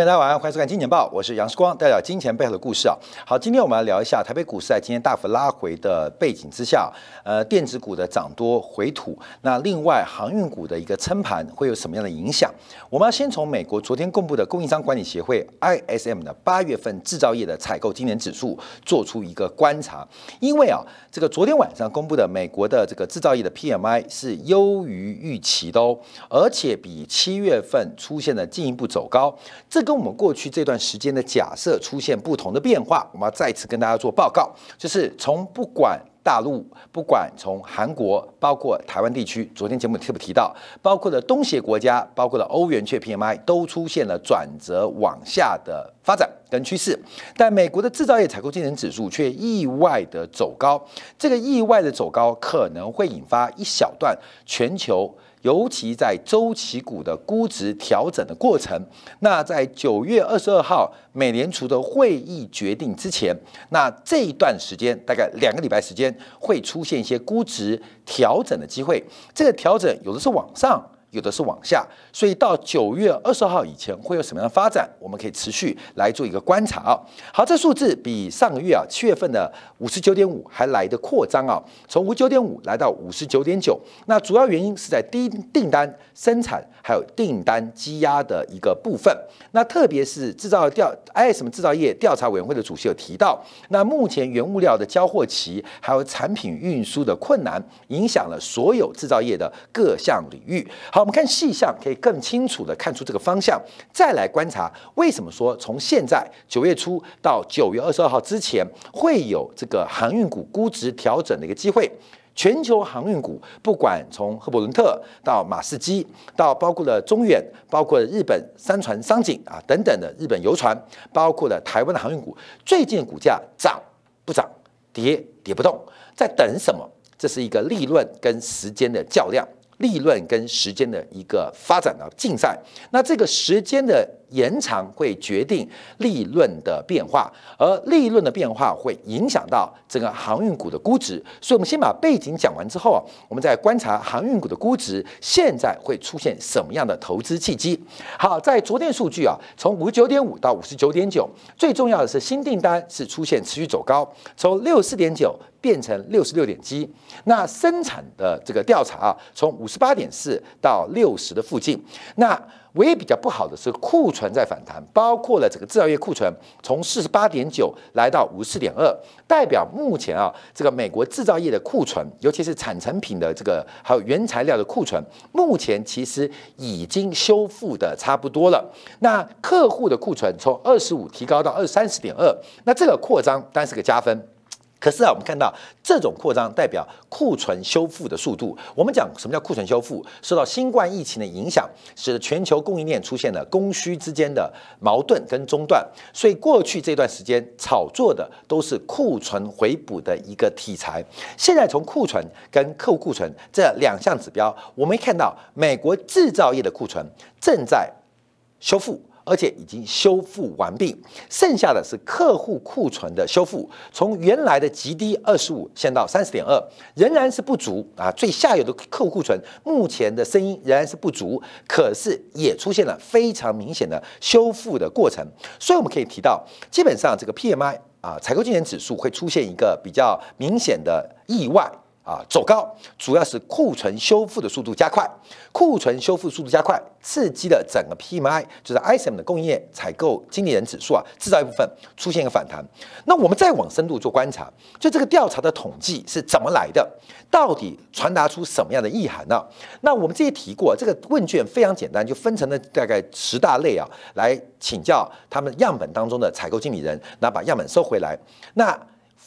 大家晚安，欢迎收看《金钱报》，我是杨世光，带来金钱背后的故事啊。好，今天我们来聊一下台北股市在今天大幅拉回的背景之下，呃，电子股的涨多回吐，那另外航运股的一个撑盘会有什么样的影响？我们要先从美国昨天公布的供应商管理协会 ISM 的八月份制造业的采购今年指数做出一个观察，因为啊，这个昨天晚上公布的美国的这个制造业的 PMI 是优于预期的哦，而且比七月份出现了进一步走高。这个跟我们过去这段时间的假设出现不同的变化，我们要再次跟大家做报告，就是从不管大陆，不管从韩国，包括台湾地区，昨天节目特别提到，包括了东协国家，包括了欧元区 PMI 都出现了转折往下的发展跟趋势，但美国的制造业采购经理指数却意外的走高，这个意外的走高可能会引发一小段全球。尤其在周期股的估值调整的过程，那在九月二十二号美联储的会议决定之前，那这一段时间大概两个礼拜时间会出现一些估值调整的机会。这个调整有的是往上。有的是往下，所以到九月二十号以前会有什么样的发展，我们可以持续来做一个观察啊。好，这数字比上个月啊七月份的五十九点五还来的扩张啊，从五九点五来到五十九点九。那主要原因是在低订单生产还有订单积压的一个部分。那特别是制造调 i 什么制造业调查委员会的主席有提到，那目前原物料的交货期还有产品运输的困难，影响了所有制造业的各项领域。好。我们看细项，可以更清楚的看出这个方向。再来观察，为什么说从现在九月初到九月二十二号之前会有这个航运股估值调整的一个机会？全球航运股，不管从赫伯伦特到马士基，到包括了中远，包括了日本三船商景啊等等的日本游船，包括了台湾的航运股，最近股价涨不涨，跌跌不动，在等什么？这是一个利润跟时间的较量。利润跟时间的一个发展的竞赛，那这个时间的。延长会决定利润的变化，而利润的变化会影响到整个航运股的估值。所以，我们先把背景讲完之后啊，我们再观察航运股的估值现在会出现什么样的投资契机。好，在昨天数据啊，从五十九点五到五十九点九，最重要的是新订单是出现持续走高，从六十四点九变成六十六点七。那生产的这个调查啊，从五十八点四到六十的附近。那唯一比较不好的是库存在反弹，包括了整个制造业库存从四十八点九来到五十四点二，代表目前啊这个美国制造业的库存，尤其是产成品的这个还有原材料的库存，目前其实已经修复的差不多了。那客户的库存从二十五提高到二三十点二，那这个扩张当然是个加分。可是啊，我们看到这种扩张代表库存修复的速度。我们讲什么叫库存修复？受到新冠疫情的影响，使得全球供应链出现了供需之间的矛盾跟中断。所以过去这段时间炒作的都是库存回补的一个题材。现在从库存跟客户库存这两项指标，我们看到美国制造业的库存正在修复。而且已经修复完毕，剩下的是客户库存的修复，从原来的极低二十五，现到三十点二，仍然是不足啊。最下游的客户库存目前的声音仍然是不足，可是也出现了非常明显的修复的过程。所以我们可以提到，基本上这个 PMI 啊，采购经理指数会出现一个比较明显的意外。啊，走高主要是库存修复的速度加快，库存修复速度加快，刺激了整个 PMI，就是 ISM 的供应链采购经理人指数啊，制造一部分出现一个反弹。那我们再往深度做观察，就这个调查的统计是怎么来的？到底传达出什么样的意涵呢？那我们之前提过，这个问卷非常简单，就分成了大概十大类啊，来请教他们样本当中的采购经理人，那把样本收回来，那。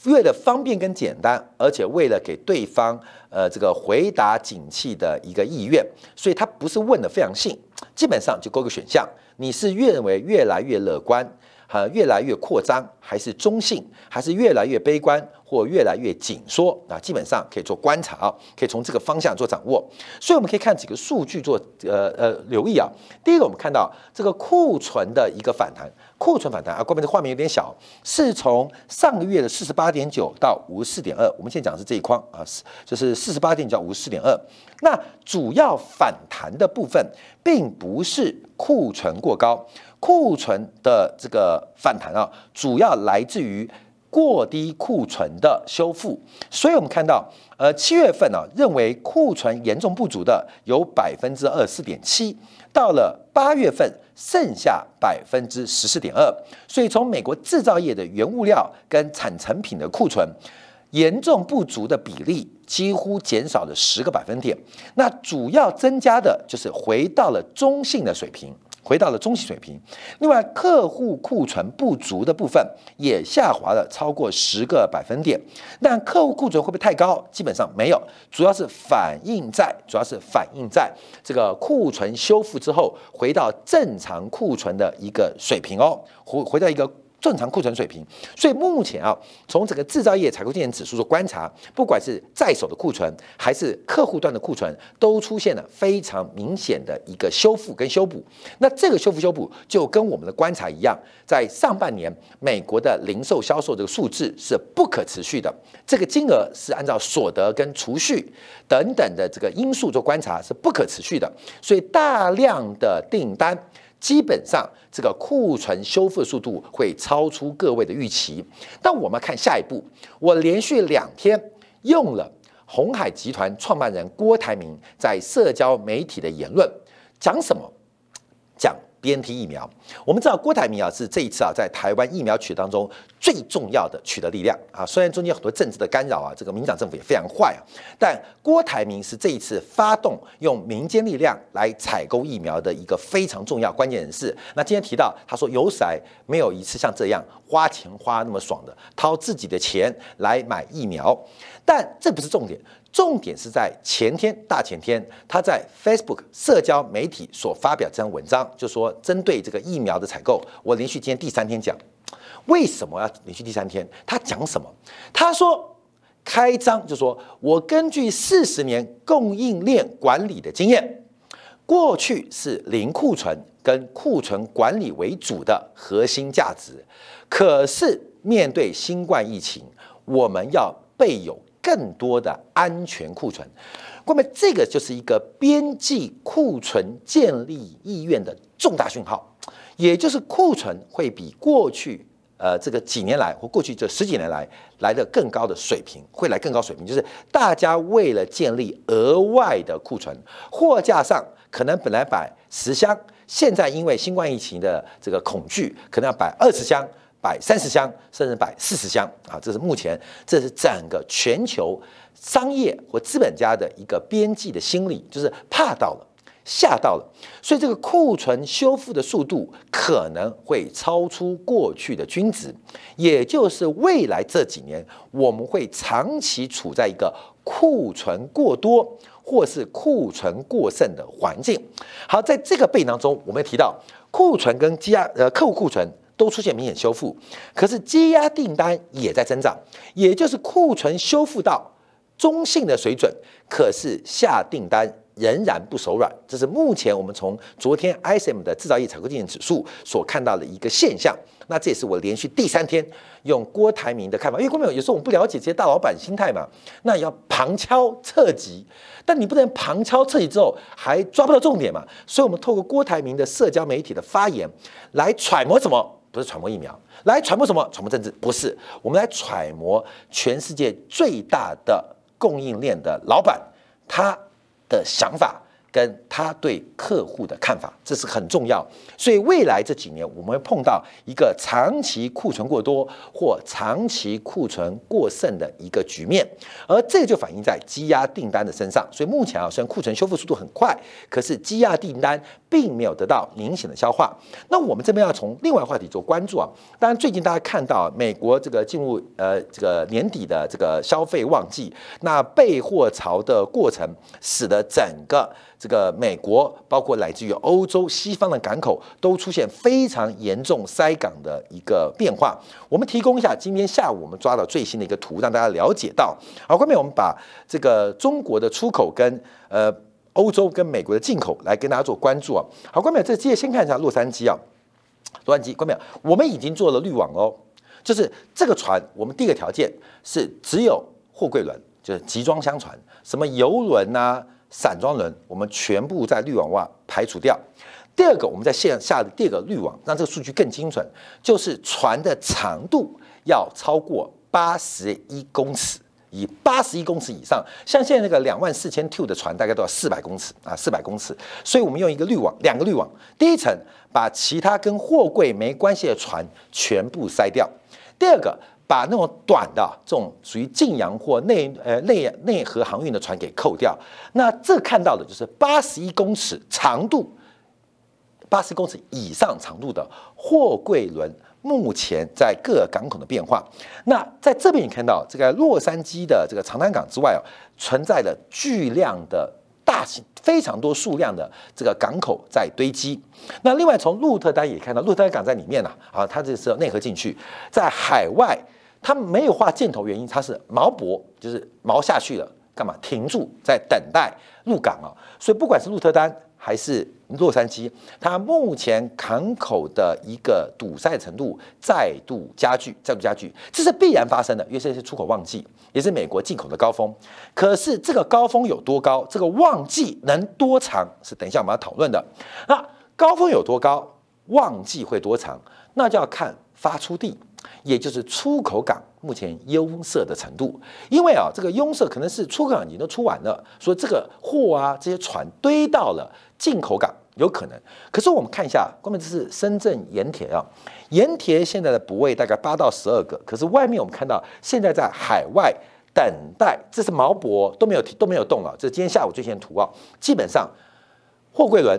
为了方便跟简单，而且为了给对方呃这个回答景气的一个意愿，所以他不是问的非常细，基本上就勾个选项，你是认为越来越乐观，和越来越扩张，还是中性，还是越来越悲观？或越来越紧缩啊，基本上可以做观察啊，可以从这个方向做掌握。所以我们可以看几个数据做呃呃留意啊。第一个，我们看到这个库存的一个反弹，库存反弹啊，后面这画面有点小，是从上个月的四十八点九到五十四点二。我们现在讲的是这一框啊，是就是四十八点九到五十四点二。那主要反弹的部分并不是库存过高。库存的这个反弹啊，主要来自于过低库存的修复。所以我们看到，呃，七月份呢，认为库存严重不足的有百分之二四点七，到了八月份剩下百分之十四点二。所以从美国制造业的原物料跟产成品的库存严重不足的比例。几乎减少了十个百分点，那主要增加的就是回到了中性的水平，回到了中性水平。另外，客户库存不足的部分也下滑了超过十个百分点。但客户库存会不会太高？基本上没有，主要是反映在，主要是反映在这个库存修复之后回到正常库存的一个水平哦，回回到一个。正常库存水平，所以目前啊，从整个制造业采购经理指数做观察，不管是在手的库存还是客户端的库存，都出现了非常明显的一个修复跟修补。那这个修复修补就跟我们的观察一样，在上半年美国的零售销售这个数字是不可持续的，这个金额是按照所得跟储蓄等等的这个因素做观察是不可持续的，所以大量的订单。基本上，这个库存修复速度会超出各位的预期。但我们看下一步，我连续两天用了红海集团创办人郭台铭在社交媒体的言论，讲什么？讲。BNT 疫苗，我们知道郭台铭啊是这一次啊在台湾疫苗取当中最重要的取得力量。啊，虽然中间很多政治的干扰啊，这个民党政府也非常坏啊，但郭台铭是这一次发动用民间力量来采购疫苗的一个非常重要关键人士。那今天提到他说有史来没有一次像这样花钱花那么爽的，掏自己的钱来买疫苗，但这不是重点。重点是在前天、大前天，他在 Facebook 社交媒体所发表这篇文章，就说针对这个疫苗的采购，我连续今天第三天讲，为什么要连续第三天？他讲什么？他说开张就说，我根据四十年供应链管理的经验，过去是零库存跟库存管理为主的核心价值，可是面对新冠疫情，我们要备有。更多的安全库存，那么这个就是一个边际库存建立意愿的重大讯号，也就是库存会比过去呃这个几年来或过去这十几年来来的更高的水平，会来更高水平，就是大家为了建立额外的库存，货架上可能本来摆十箱，现在因为新冠疫情的这个恐惧，可能要摆二十箱。摆三十箱，甚至摆四十箱啊！这是目前，这是整个全球商业或资本家的一个边际的心理，就是怕到了，吓到了，所以这个库存修复的速度可能会超出过去的均值，也就是未来这几年我们会长期处在一个库存过多或是库存过剩的环境。好，在这个背囊中，我们提到库存跟积压呃客户库存。都出现明显修复，可是积压订单也在增长，也就是库存修复到中性的水准，可是下订单仍然不手软，这是目前我们从昨天 ISM 的制造业采购经理指数所看到的一个现象。那这也是我连续第三天用郭台铭的看法，因为郭台铭有时候我们不了解这些大老板心态嘛，那要旁敲侧击，但你不能旁敲侧击之后还抓不到重点嘛，所以我们透过郭台铭的社交媒体的发言来揣摩什么。不是揣摩疫苗，来揣摩什么？揣摩政治？不是，我们来揣摩全世界最大的供应链的老板他的想法。跟他对客户的看法，这是很重要。所以未来这几年，我们会碰到一个长期库存过多或长期库存过剩的一个局面，而这个就反映在积压订单的身上。所以目前啊，虽然库存修复速度很快，可是积压订单并没有得到明显的消化。那我们这边要从另外话题做关注啊。当然，最近大家看到美国这个进入呃这个年底的这个消费旺季，那备货潮的过程，使得整个这个美国，包括来自于欧洲西方的港口，都出现非常严重塞港的一个变化。我们提供一下今天下午我们抓到最新的一个图，让大家了解到。好，后面我们把这个中国的出口跟呃欧洲跟美国的进口来跟大家做关注啊。好，关淼，这接先看一下洛杉矶啊，洛杉矶，关淼，我们已经做了滤网哦，就是这个船，我们第一个条件是只有货柜轮，就是集装箱船，什么游轮呐。散装轮，我们全部在滤网外排除掉。第二个，我们在线下的第二个滤网，让这个数据更精准，就是船的长度要超过八十一公尺，以八十一公尺以上，像现在那个两万四千 t 的船，大概都要四百公尺啊，四百公尺。所以我们用一个滤网，两个滤网，第一层把其他跟货柜没关系的船全部筛掉，第二个把那种短的这种属于近洋或内呃内内河航运的船给扣掉。那这看到的就是八十一公尺长度。八十公尺以上长度的货柜轮，目前在各港口的变化。那在这边你看到这个洛杉矶的这个长滩港之外哦，存在着巨量的大型、非常多数量的这个港口在堆积。那另外从鹿特丹也看到，鹿特丹港在里面呐，啊，它这是内河进去，在海外它没有画箭头，原因它是锚泊，就是锚下去了，干嘛停住在等待入港啊？所以不管是鹿特丹。还是洛杉矶，它目前港口的一个堵塞程度再度加剧，再度加剧，这是必然发生的，因为这是出口旺季，也是美国进口的高峰。可是这个高峰有多高，这个旺季能多长，是等一下我们要讨论的。那高峰有多高，旺季会多长，那就要看发出地。也就是出口港目前拥塞的程度，因为啊，这个拥塞可能是出口港已经都出完了，所以这个货啊，这些船堆到了进口港有可能。可是我们看一下，关键这是深圳盐铁啊，盐铁现在的补位大概八到十二个，可是外面我们看到现在在海外等待，这是毛博都没有都没有动了，这是今天下午最新的图啊，基本上货柜轮。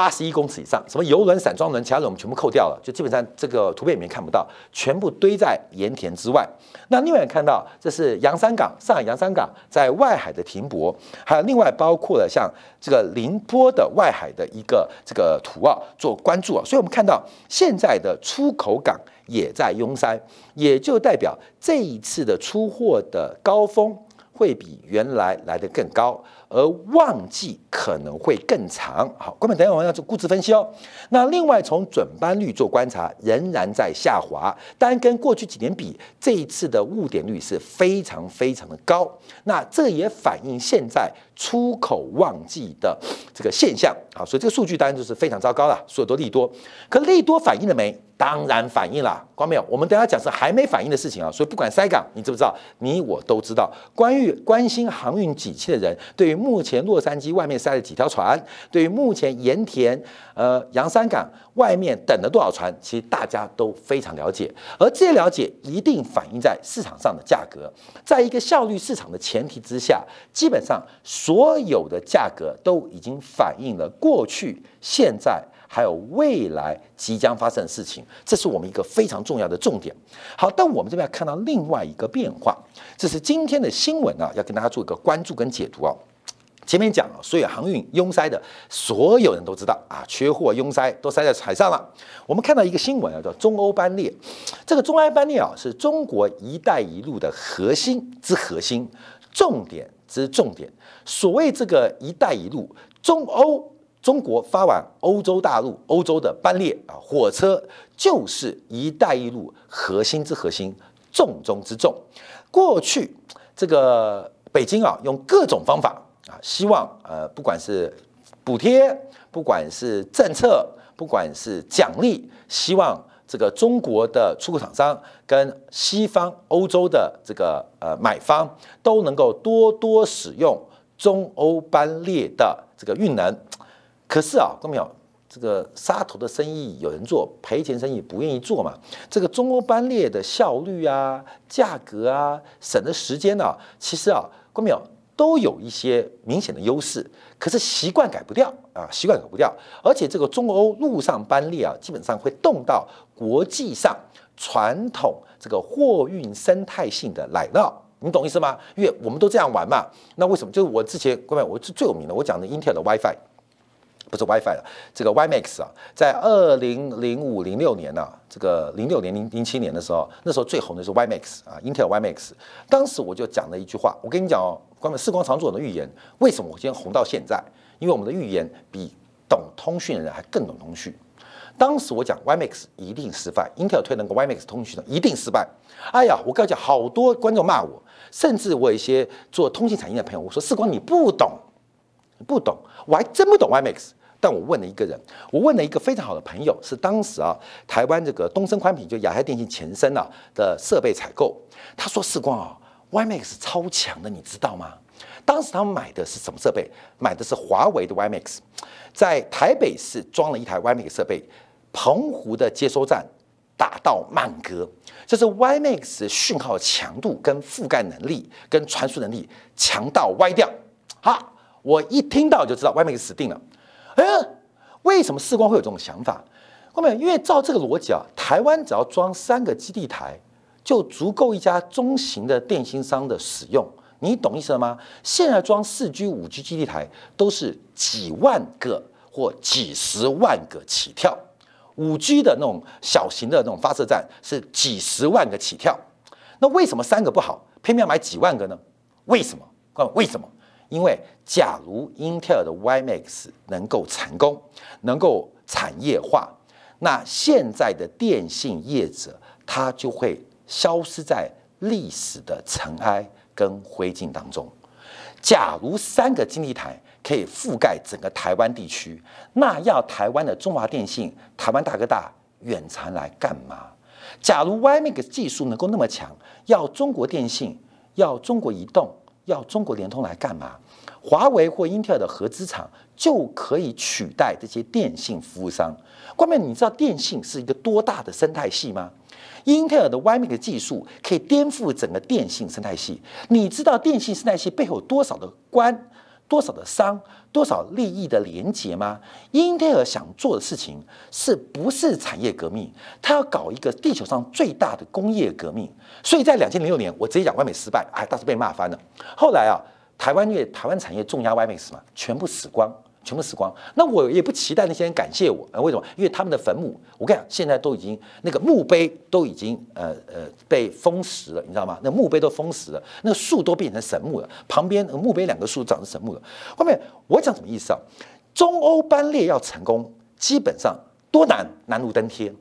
八十一公尺以上，什么游轮、散装轮，其他轮我们全部扣掉了，就基本上这个图片里面看不到，全部堆在盐田之外。那另外看到，这是洋山港，上海洋山港在外海的停泊，还有另外包括了像这个宁波的外海的一个这个图啊，做关注啊。所以我们看到现在的出口港也在拥塞，也就代表这一次的出货的高峰会比原来来的更高。而旺季可能会更长。好，关门，等一下我们要做估值分析哦。那另外从准班率做观察，仍然在下滑，但跟过去几年比，这一次的误点率是非常非常的高。那这也反映现在出口旺季的这个现象。好，所以这个数据当然就是非常糟糕了，所有都利多。可利多反映了没？当然反映了。关没有？我们等下讲是还没反映的事情啊。所以不管塞港，你知不知道？你我都知道。关于关心航运景气的人，对于目前洛杉矶外面塞了几条船，对于目前盐田、呃洋山港外面等了多少船，其实大家都非常了解。而这些了解一定反映在市场上的价格，在一个效率市场的前提之下，基本上所有的价格都已经反映了过去、现在还有未来即将发生的事情。这是我们一个非常重要的重点。好，但我们这边要看到另外一个变化，这是今天的新闻啊，要跟大家做一个关注跟解读啊。前面讲了，所有航运拥塞的，所有人都知道啊，缺货拥塞都塞在海上了。我们看到一个新闻啊，叫中欧班列。这个中欧班列啊，是中国“一带一路”的核心之核心，重点之重点。所谓这个“一带一路”，中欧中国发往欧洲大陆、欧洲的班列啊，火车就是“一带一路”核心之核心，重中之重。过去这个北京啊，用各种方法。希望呃，不管是补贴，不管是政策，不管是奖励，希望这个中国的出口厂商跟西方欧洲的这个呃买方都能够多多使用中欧班列的这个运能。可是啊，各位朋友，这个杀头的生意有人做，赔钱生意不愿意做嘛。这个中欧班列的效率啊、价格啊、省的时间呢，其实啊，各位朋友。都有一些明显的优势，可是习惯改不掉啊，习惯改不掉。而且这个中欧陆上班列啊，基本上会动到国际上传统这个货运生态性的奶酪，你懂意思吗？因为我们都这样玩嘛。那为什么？就是我之前各位，我是最有名的，我讲的 Intel 的 WiFi。不是 WiFi 了，这个 WiMax 啊，在二零零五零六年呢，这个零六年零零七年的时候，那时候最红的是 WiMax 啊，Intel WiMax。当时我就讲了一句话，我跟你讲哦，关于视光长做的预言，为什么我今天红到现在？因为我们的预言比懂通讯的人还更懂通讯。当时我讲 WiMax 一定失败，Intel 推那个 WiMax 通讯的一定失败。哎呀，我跟你讲，好多观众骂我，甚至我有一些做通信产业的朋友，我说视光你不懂，不懂，我还真不懂 WiMax。但我问了一个人，我问了一个非常好的朋友，是当时啊台湾这个东升宽频就亚太电信前身啊的设备采购，他说世光啊，YMAX 超强的，你知道吗？当时他们买的是什么设备？买的是华为的 YMAX，在台北市装了一台 YMAX 设备，澎湖的接收站打到曼歌，这是 YMAX 讯号强度跟覆盖能力跟传输能力强到歪掉。好，我一听到就知道 YMAX 死定了。哎，为什么世光会有这种想法？后面因为照这个逻辑啊，台湾只要装三个基地台，就足够一家中型的电信商的使用。你懂意思了吗？现在装四 G、五 G 基地台都是几万个或几十万个起跳，五 G 的那种小型的那种发射站是几十万个起跳。那为什么三个不好，偏偏要买几万个呢？为什么？为什么？因为假如英特尔的 YMAX 能够成功，能够产业化，那现在的电信业者他就会消失在历史的尘埃跟灰烬当中。假如三个经济台可以覆盖整个台湾地区，那要台湾的中华电信、台湾大哥大远传来干嘛？假如 YMAX 技术能够那么强，要中国电信、要中国移动、要中国联通来干嘛？华为或英特尔的合资厂就可以取代这些电信服务商。关键你知道电信是一个多大的生态系吗？英特尔的 YMAX 技术可以颠覆整个电信生态系。你知道电信生态系背后有多少的官、多少的商、多少利益的连结吗？英特尔想做的事情是不是产业革命？他要搞一个地球上最大的工业革命。所以在两千零六年，我直接讲 YMAX 失败，哎，当时被骂翻了。后来啊。台湾因为台湾产业重压 YMAX 嘛，全部死光，全部死光。那我也不期待那些人感谢我，为什么？因为他们的坟墓，我跟你讲，现在都已经那个墓碑都已经呃呃被封死了，你知道吗？那墓碑都封死了，那个树都变成神木了，旁边墓碑两个树长成神木了。后面我讲什么意思啊？中欧班列要成功，基本上多难，难如登天。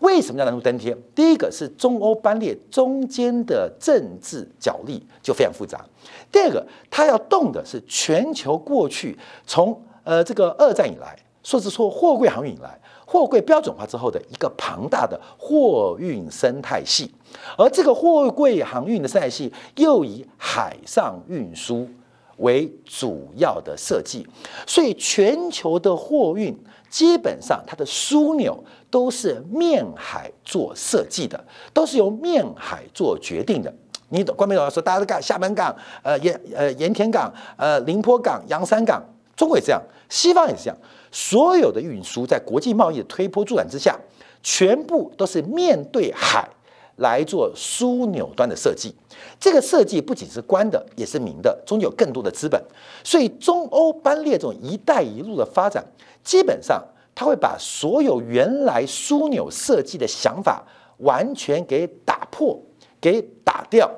为什么叫难如登天？第一个是中欧班列中间的政治角力就非常复杂。第二个，它要动的是全球过去从呃这个二战以来，说是说货柜航运以来，货柜标准化之后的一个庞大的货运生态系，而这个货柜航运的生态系又以海上运输为主要的设计，所以全球的货运基本上它的枢纽都是面海做设计的，都是由面海做决定的。你懂？关美老师说，大家都干厦门港、呃盐呃盐田港、呃宁波港、洋山港，中国也这样，西方也是这样。所有的运输在国际贸易的推波助澜之下，全部都是面对海来做枢纽端的设计。这个设计不仅是官的，也是民的，中间有更多的资本。所以中欧班列这种“一带一路”的发展，基本上它会把所有原来枢纽设计的想法完全给打破。给打掉，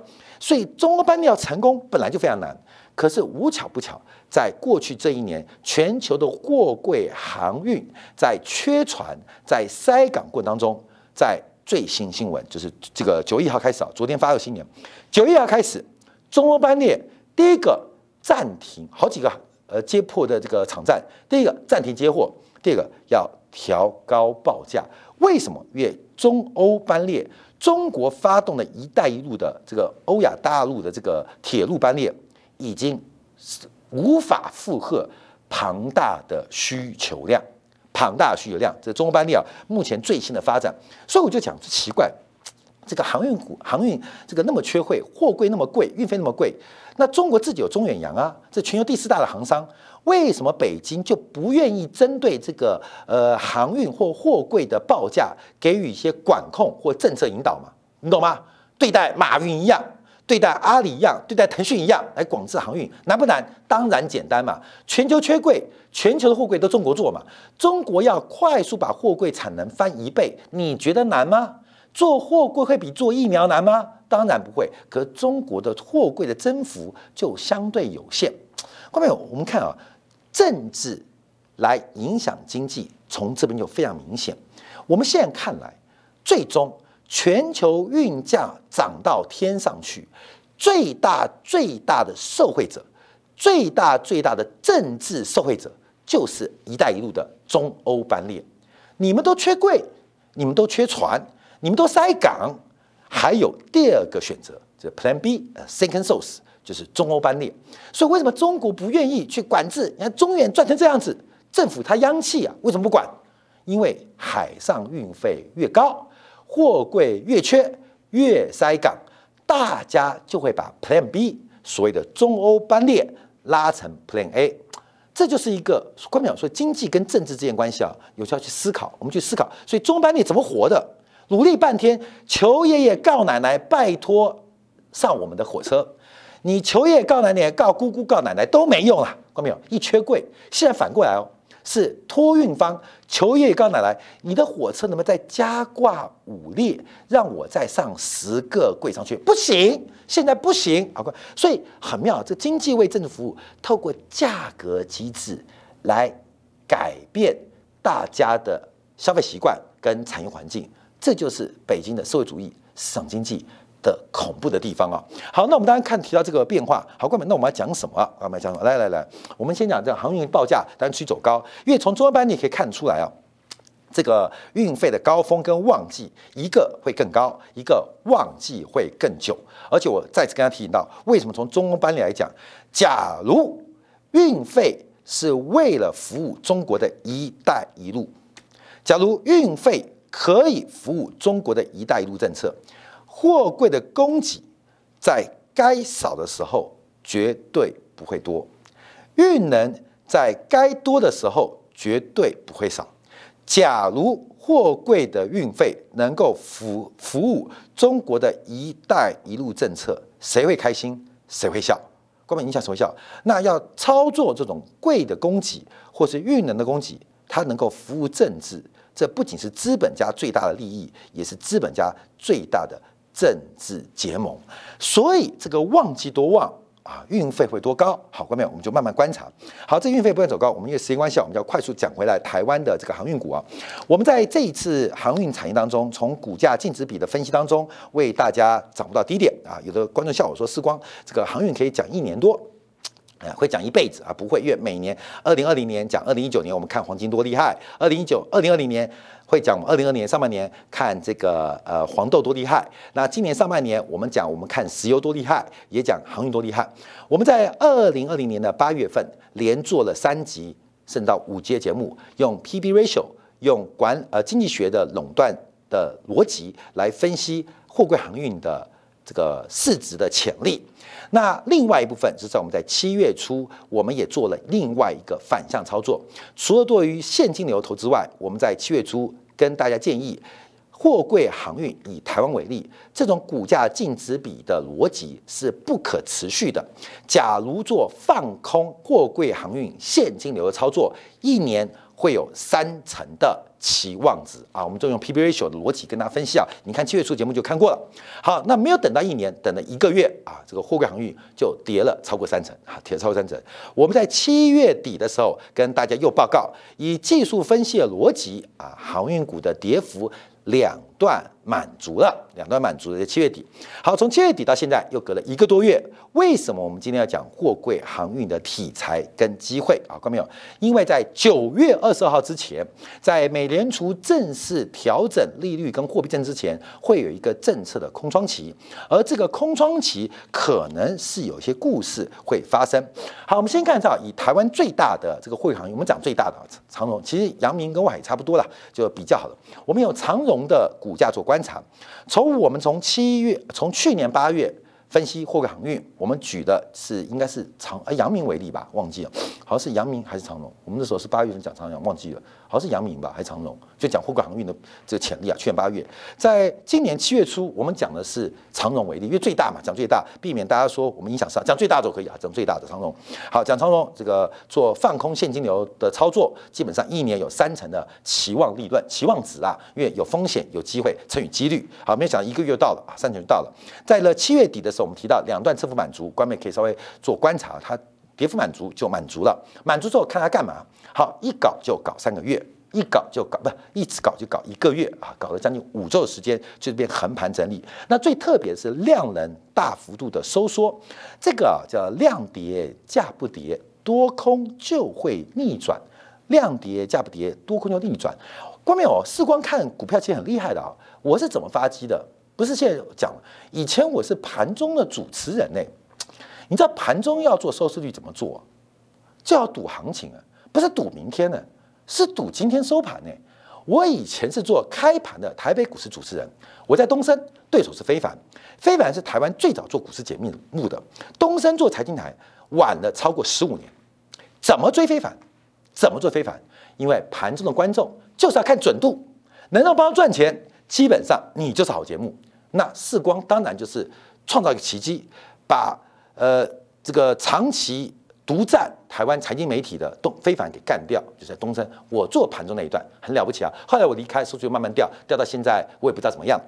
所以中欧班列要成功本来就非常难。可是无巧不巧，在过去这一年，全球的货柜航运在缺船、在塞港过程当中，在最新新闻就是这个九月一号开始啊，昨天发的新闻，九月一号开始，中欧班列第一个暂停好几个呃接破的这个场站，第一个暂停接货，第二个要调高报价。为什么？因为中欧班列。中国发动的一带一路的这个欧亚大陆的这个铁路班列，已经是无法负荷庞大的需求量，庞大的需求量。这中国班列啊，目前最新的发展，所以我就讲奇怪，这个航运股航运这个那么缺汇，货柜那么贵，运费那么贵，那中国自己有中远洋啊，这全球第四大的航商。为什么北京就不愿意针对这个呃航运或货柜的报价给予一些管控或政策引导嘛？你懂吗？对待马云一样，对待阿里一样，对待腾讯一样来广智航运，难不难？当然简单嘛！全球缺柜，全球的货柜都中国做嘛。中国要快速把货柜产能翻一倍，你觉得难吗？做货柜会比做疫苗难吗？当然不会。可中国的货柜的增幅就相对有限。后面我们看啊。政治来影响经济，从这边就非常明显。我们现在看来，最终全球运价涨到天上去，最大最大的受惠者，最大最大的政治受惠者就是“一带一路”的中欧班列。你们都缺柜，你们都缺船，你们都塞港，还有第二个选择，这 Plan B，呃，Second Source 就是中欧班列。所以为什么中国不愿意去管制？你看中远赚成这样子，政府它央气啊，为什么不管？因为海上运费越高，货柜越缺，越塞港，大家就会把 Plan B 所谓的中欧班列拉成 Plan A。这就是一个关表说经济跟政治之间关系啊，有需要去思考，我们去思考。所以中班列怎么活的？努力半天，求爷爷告奶奶，拜托上我们的火车。你求爷爷告奶奶，告姑姑告奶奶都没用啊，关没有？一缺柜，现在反过来哦。是托运方求爷爷告奶奶，你的火车能不能再加挂五列，让我再上十个柜上去？不行，现在不行，好，所以很妙，这经济为政治服务，透过价格机制来改变大家的消费习惯跟产业环境，这就是北京的社会主义市场经济。的恐怖的地方啊！好，那我们当然看提到这个变化，好，关门，那我们要讲什么啊？我们要讲什么？来来来，我们先讲这个航运报价，当然趋走高，因为从中央班你可以看出来啊，这个运费的高峰跟旺季，一个会更高，一个旺季会更久。而且我再次跟他提醒到，为什么从中央班里来讲，假如运费是为了服务中国的一带一路，假如运费可以服务中国的一带一路政策。货柜的供给在该少的时候绝对不会多，运能在该多的时候绝对不会少。假如货柜的运费能够服服务中国的一带一路政策，谁会开心？谁会笑？关键影响谁会笑？那要操作这种贵的供给或是运能的供给，它能够服务政治，这不仅是资本家最大的利益，也是资本家最大的。政治结盟，所以这个旺季多旺啊，运费会多高？好，观众我们就慢慢观察。好，这运费不会走高，我们因为时间关系，我们就要快速讲回来台湾的这个航运股啊。我们在这一次航运产业当中，从股价净值比的分析当中，为大家掌握到低点啊。有的观众笑我说，时光这个航运可以讲一年多，哎，会讲一辈子啊？不会，因为每年二零二零年讲二零一九年，我们看黄金多厉害，二零一九二零二零年。会讲二零二年上半年看这个呃黄豆多厉害，那今年上半年我们讲我们看石油多厉害，也讲航运多厉害。我们在二零二零年的八月份连做了三集甚至到五节节目，用 P/B ratio 用管呃经济学的垄断的逻辑来分析货柜航运的这个市值的潜力。那另外一部分是在我们在七月初，我们也做了另外一个反向操作。除了对于现金流投资外，我们在七月初跟大家建议，货柜航运以台湾为例，这种股价净值比的逻辑是不可持续的。假如做放空货柜航运现金流的操作，一年。会有三成的期望值啊，我们就用 P/B ratio 的逻辑跟大家分析啊。你看七月初节目就看过了。好，那没有等到一年，等了一个月啊，这个货柜航运就跌了超过三成啊，跌超过三成。我们在七月底的时候跟大家又报告，以技术分析的逻辑啊，航运股的跌幅。两段满足了，两段满足的七月底。好，从七月底到现在又隔了一个多月。为什么我们今天要讲货柜航运的题材跟机会啊？看到没有？因为在九月二十二号之前，在美联储正式调整利率跟货币政策之前，会有一个政策的空窗期，而这个空窗期可能是有一些故事会发生。好，我们先看一下以台湾最大的这个货运航，我们讲最大的长荣，其实阳明跟外海差不多了，就比较好了。我们有长荣。的股价做观察，从我们从七月，从去年八月分析货柜航运，我们举的是应该是长呃阳明为例吧，忘记了，好像是阳明还是长荣，我们那时候是八月份讲长阳，忘记了。好像是阳明吧，还是长荣？就讲货柜航运的这个潜力啊。去年八月，在今年七月初，我们讲的是长荣为例，因为最大嘛，讲最大，避免大家说我们影响上，讲最大都可以啊，讲最大的长荣。好，讲长荣这个做放空现金流的操作，基本上一年有三成的期望利润、期望值啊，因为有风险、有机会乘以几率。好，没有想到一个月到了啊，三成就到了。在了七月底的时候，我们提到两段测幅满足，官媒可以稍微做观察，它跌幅满足就满足了，满足之后看它干嘛？好，一搞就搞三个月，一搞就搞不，一直搞就搞一个月啊，搞了将近五周的时间，就变横盘整理。那最特别是量能大幅度的收缩，这个啊叫量跌价不跌，多空就会逆转。量跌价不跌，多空就逆转。关没有？视光看股票其实很厉害的啊。我是怎么发迹的？不是现在讲，以前我是盘中的主持人呢。你知道盘中要做收视率怎么做？就要赌行情啊，不是赌明天呢，是赌今天收盘呢。我以前是做开盘的台北股市主持人，我在东森，对手是非凡，非凡是台湾最早做股市解密目的，东森做财经台晚了超过十五年。怎么追非凡？怎么做非凡？因为盘中的观众就是要看准度，能让帮赚钱，基本上你就是好节目。那视光当然就是创造一个奇迹，把呃这个长期。独占台湾财经媒体的东非凡给干掉，就在东升。我做盘中那一段很了不起啊。后来我离开，数据慢慢掉，掉到现在我也不知道怎么样，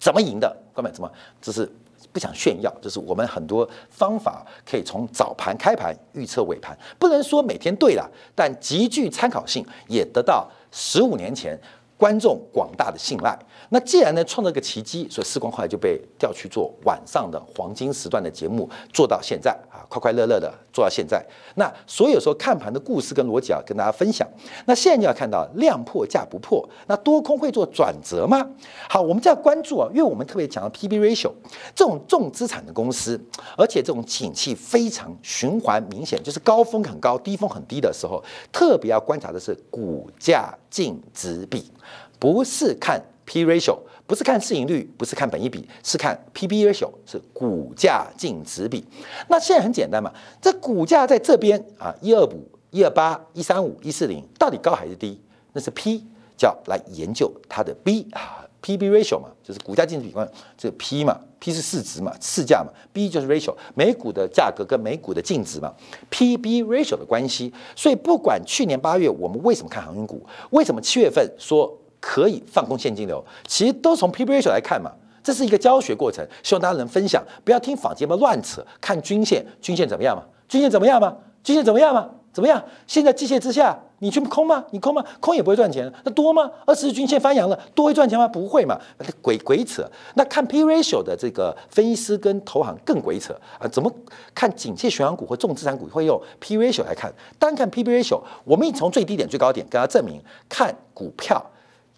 怎么赢的？根本怎么？这是不想炫耀，就是我们很多方法可以从早盘开盘预测尾盘，不能说每天对了，但极具参考性，也得到十五年前观众广大的信赖。那既然呢创造个奇迹，所以时光后来就被调去做晚上的黄金时段的节目，做到现在啊，快快乐乐的做到现在。那所有说看盘的故事跟逻辑啊，跟大家分享。那现在就要看到量破价不破，那多空会做转折吗？好，我们就要关注啊，因为我们特别讲到 P/B ratio 这种重资产的公司，而且这种景气非常循环明显，就是高峰很高，低峰很低的时候，特别要观察的是股价净值比，不是看。P ratio 不是看市盈率，不是看本益比，是看 P/B ratio，是股价净值比。那现在很简单嘛，这股价在这边啊，一二五、一二八、一三五、一四零，到底高还是低？那是 P，叫来研究它的 B 啊，P/B ratio 嘛，就是股价净值比关这个 P 嘛，P 是市值嘛，市价嘛，B 就是 ratio，每股的价格跟每股的净值嘛，P/B ratio 的关系。所以不管去年八月我们为什么看航运股，为什么七月份说？可以放空现金流，其实都从 P/B ratio 来看嘛，这是一个教学过程，希望大家能分享，不要听坊间们乱扯。看均线，均线怎么样嘛？均线怎么样嘛？均线怎么样嘛？怎么样？现在季线之下，你去空吗？你空吗？空也不会赚钱。那多吗？二十日均线翻阳了，多会赚钱吗？不会嘛？鬼鬼扯。那看 P ratio 的这个分析师跟投行更鬼扯啊！怎么看景气循环股或重资产股会用 P ratio 来看？单看 P/B ratio，我们从最低点、最高点跟他证明，看股票。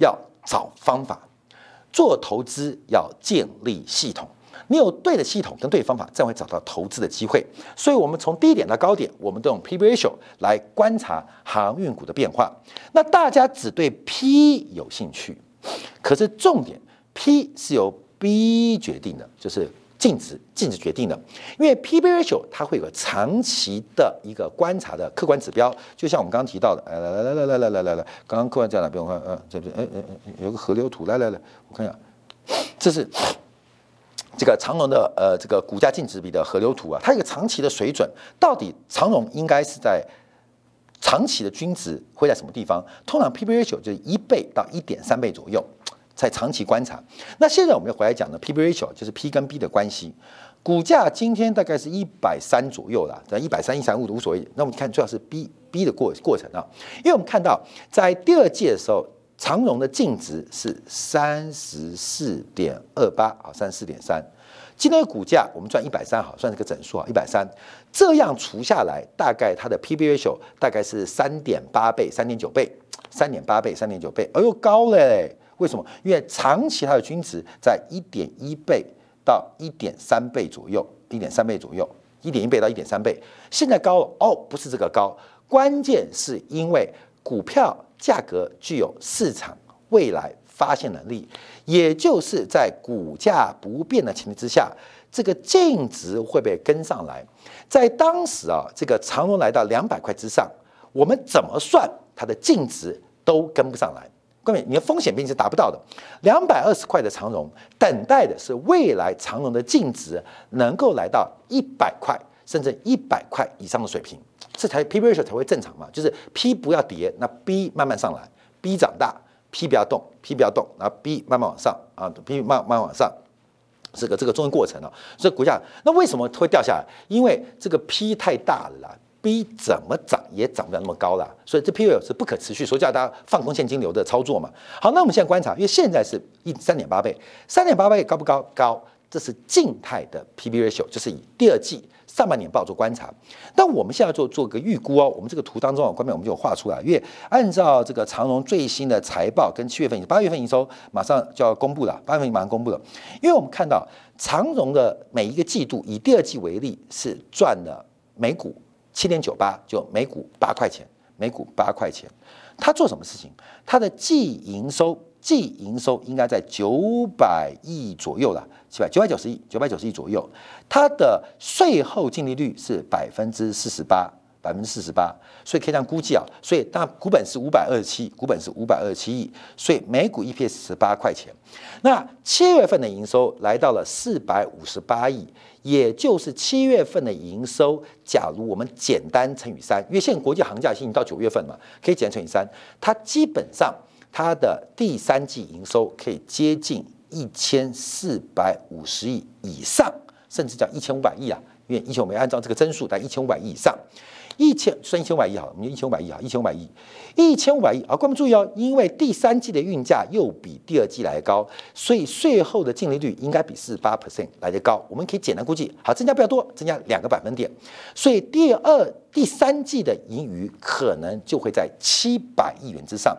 要找方法做投资，要建立系统。你有对的系统跟对方法，才会找到投资的机会。所以，我们从低点到高点，我们都用 P/B ratio 来观察航运股的变化。那大家只对 P 有兴趣，可是重点 P 是由 B 决定的，就是。净值净值决定的，因为 P/B ratio 它会有个长期的一个观察的客观指标，就像我们刚刚提到的，来来来来来来来来来，刚刚客观在哪边？我看，呃，这边，哎哎哎，有个河流图，来来来，我看一下，这是这个长荣的呃这个股价净值比的河流图啊，它一个长期的水准，到底长荣应该是在长期的均值会在什么地方？通常 P/B ratio 就是一倍到一点三倍左右。在长期观察，那现在我们要回来讲的 P/B ratio 就是 P 跟 B 的关系。股价今天大概是一百三左右啦，在一百三、一三五都无所谓。那我们看主要是 B B 的过过程啊，因为我们看到在第二届的时候，长荣的净值是三十四点二八啊，三十四点三。今天的股价我们赚一百三，好，算是个整数啊，一百三。这样除下来，大概它的 P/B ratio 大概是三点八倍、三点九倍、三点八倍、三点九倍，哎呦高嘞！为什么？因为长期它的均值在一点一倍到一点三倍左右，一点三倍左右，一点一倍到一点三倍。现在高了哦，不是这个高，关键是因为股票价格具有市场未来发现能力，也就是在股价不变的前提之下，这个净值会被跟上来。在当时啊，这个长隆来到两百块之上，我们怎么算它的净值都跟不上来。各位，你的风险并是达不到的。两百二十块的长融，等待的是未来长融的净值能够来到一百块，甚至一百块以上的水平，这才 P ratio 才会正常嘛。就是 P 不要跌，那 B 慢慢上来，B 长大，P 不要动，P 不要动，然后 B 慢慢往上啊，P 慢慢往上，这个这个中间过程啊，所以股价那为什么会掉下来？因为这个 P 太大了啦。B 怎么涨也涨不了那么高了，所以这 P U 是不可持续，所以叫大家放空现金流的操作嘛。好，那我们现在观察，因为现在是一三点八倍，三点八倍高不高？高，这是静态的 P/B ratio，就是以第二季上半年报做观察。那我们现在做做个预估哦，我们这个图当中啊，关面我们就画出来，因为按照这个长荣最新的财报跟七月份、八月份营收马上就要公布了，八月份马上公布了，因为我们看到长荣的每一个季度，以第二季为例，是赚了每股七点九八，就每股八块钱，每股八块钱。他做什么事情？他的季营收。季营收应该在九百亿左右了，七百九百九十亿，九百九十亿左右。它的税后净利率是百分之四十八，百分之四十八，所以可以这样估计啊。所以那股本是五百二十七，股本是五百二十七亿，所以每股 EPS 十八块钱。那七月份的营收来到了四百五十八亿，也就是七月份的营收，假如我们简单乘以三，因为现在国际行价已经到九月份嘛，可以简单乘以三，它基本上。它的第三季营收可以接近一千四百五十亿以上，甚至讲一千五百亿啊，因为以前我们按照这个增速在一千五百亿以上，一千算一千五百亿好，我们就一千五百亿好，一千五百亿，一千五百亿啊，观众注意哦，因为第三季的运价又比第二季来高，所以税后的净利率应该比四十八 percent 来的高，我们可以简单估计，好，增加不要多，增加两个百分点，所以第二、第三季的盈余可能就会在七百亿元之上。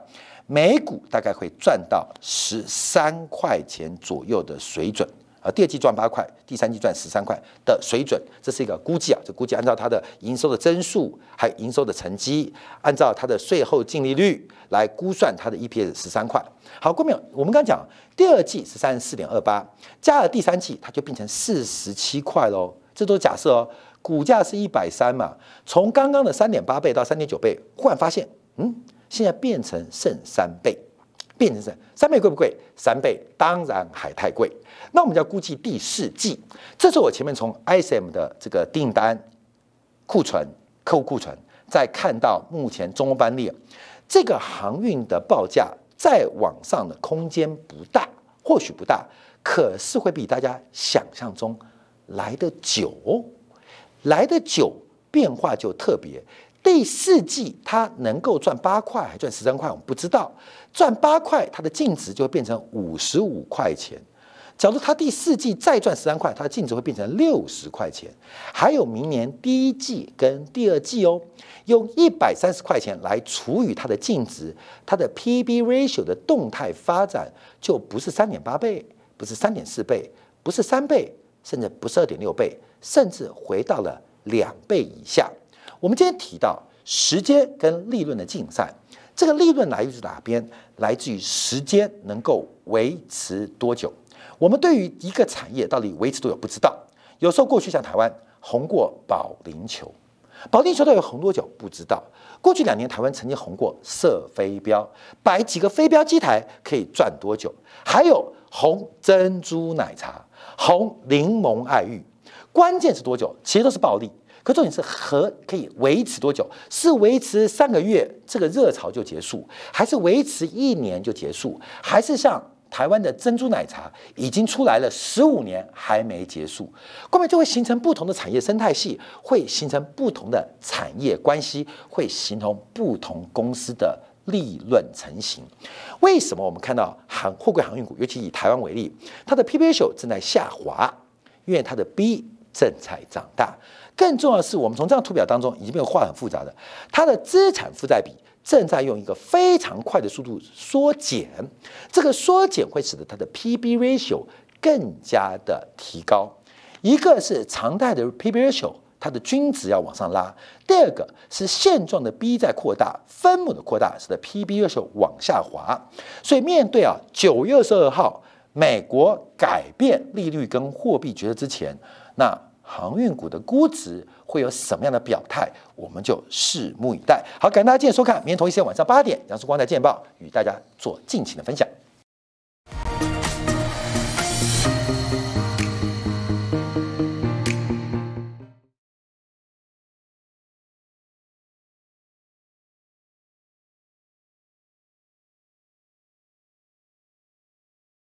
每股大概会赚到十三块钱左右的水准，啊第二季赚八块，第三季赚十三块的水准，这是一个估计啊。这估计按照它的营收的增速，还有营收的成绩，按照它的税后净利率来估算它的 EPS 十三块。好，郭淼，我们刚讲第二季是三十四点二八，加了第三季，它就变成四十七块喽。这都假设哦，股价是一百三嘛，从刚刚的三点八倍到三点九倍，忽然发现，嗯。现在变成剩三倍，变成剩三倍贵不贵？三倍当然还太贵。那我们就要估计第四季。这是我前面从 ISM 的这个订单库存、客户库存，再看到目前中欧班列这个航运的报价再往上的空间不大，或许不大，可是会比大家想象中来的久，来的久，变化就特别。第四季它能够赚八块还赚十三块，我们不知道。赚八块，它的净值就会变成五十五块钱。假如它第四季再赚十三块，它的净值会变成六十块钱。还有明年第一季跟第二季哦，用一百三十块钱来除以它的净值，它的 P/B ratio 的动态发展就不是三点八倍，不是三点四倍，不是三倍，甚至不是二点六倍，甚至回到了两倍以下。我们今天提到时间跟利润的竞赛，这个利润来自于哪边？来自于时间能够维持多久？我们对于一个产业到底维持多久不知道。有时候过去像台湾红过保龄球，保龄球到底红多久不知道。过去两年台湾曾经红过射飞镖，摆几个飞镖机台可以赚多久？还有红珍珠奶茶、红柠檬爱玉，关键是多久？其实都是暴利。可重点是和可以维持多久？是维持三个月这个热潮就结束，还是维持一年就结束？还是像台湾的珍珠奶茶已经出来了十五年还没结束？后面就会形成不同的产业生态系，会形成不同的产业关系，会形成不同公司的利润成型。为什么我们看到航货柜航运股，尤其以台湾为例，它的 P/B ratio 正在下滑，因为它的 B 正在长大。更重要的是，我们从这张图表当中已经没有画很复杂的，它的资产负债比正在用一个非常快的速度缩减，这个缩减会使得它的 P/B ratio 更加的提高。一个是常态的 P/B ratio，它的均值要往上拉；第二个是现状的 B 在扩大，分母的扩大使得 P/B ratio 往下滑。所以面对啊九月二十二号美国改变利率跟货币决策之前，那。航运股的估值会有什么样的表态，我们就拭目以待。好，感谢大家今天收看，明天同一时间晚上八点，杨树光在见报与大家做尽情的分享。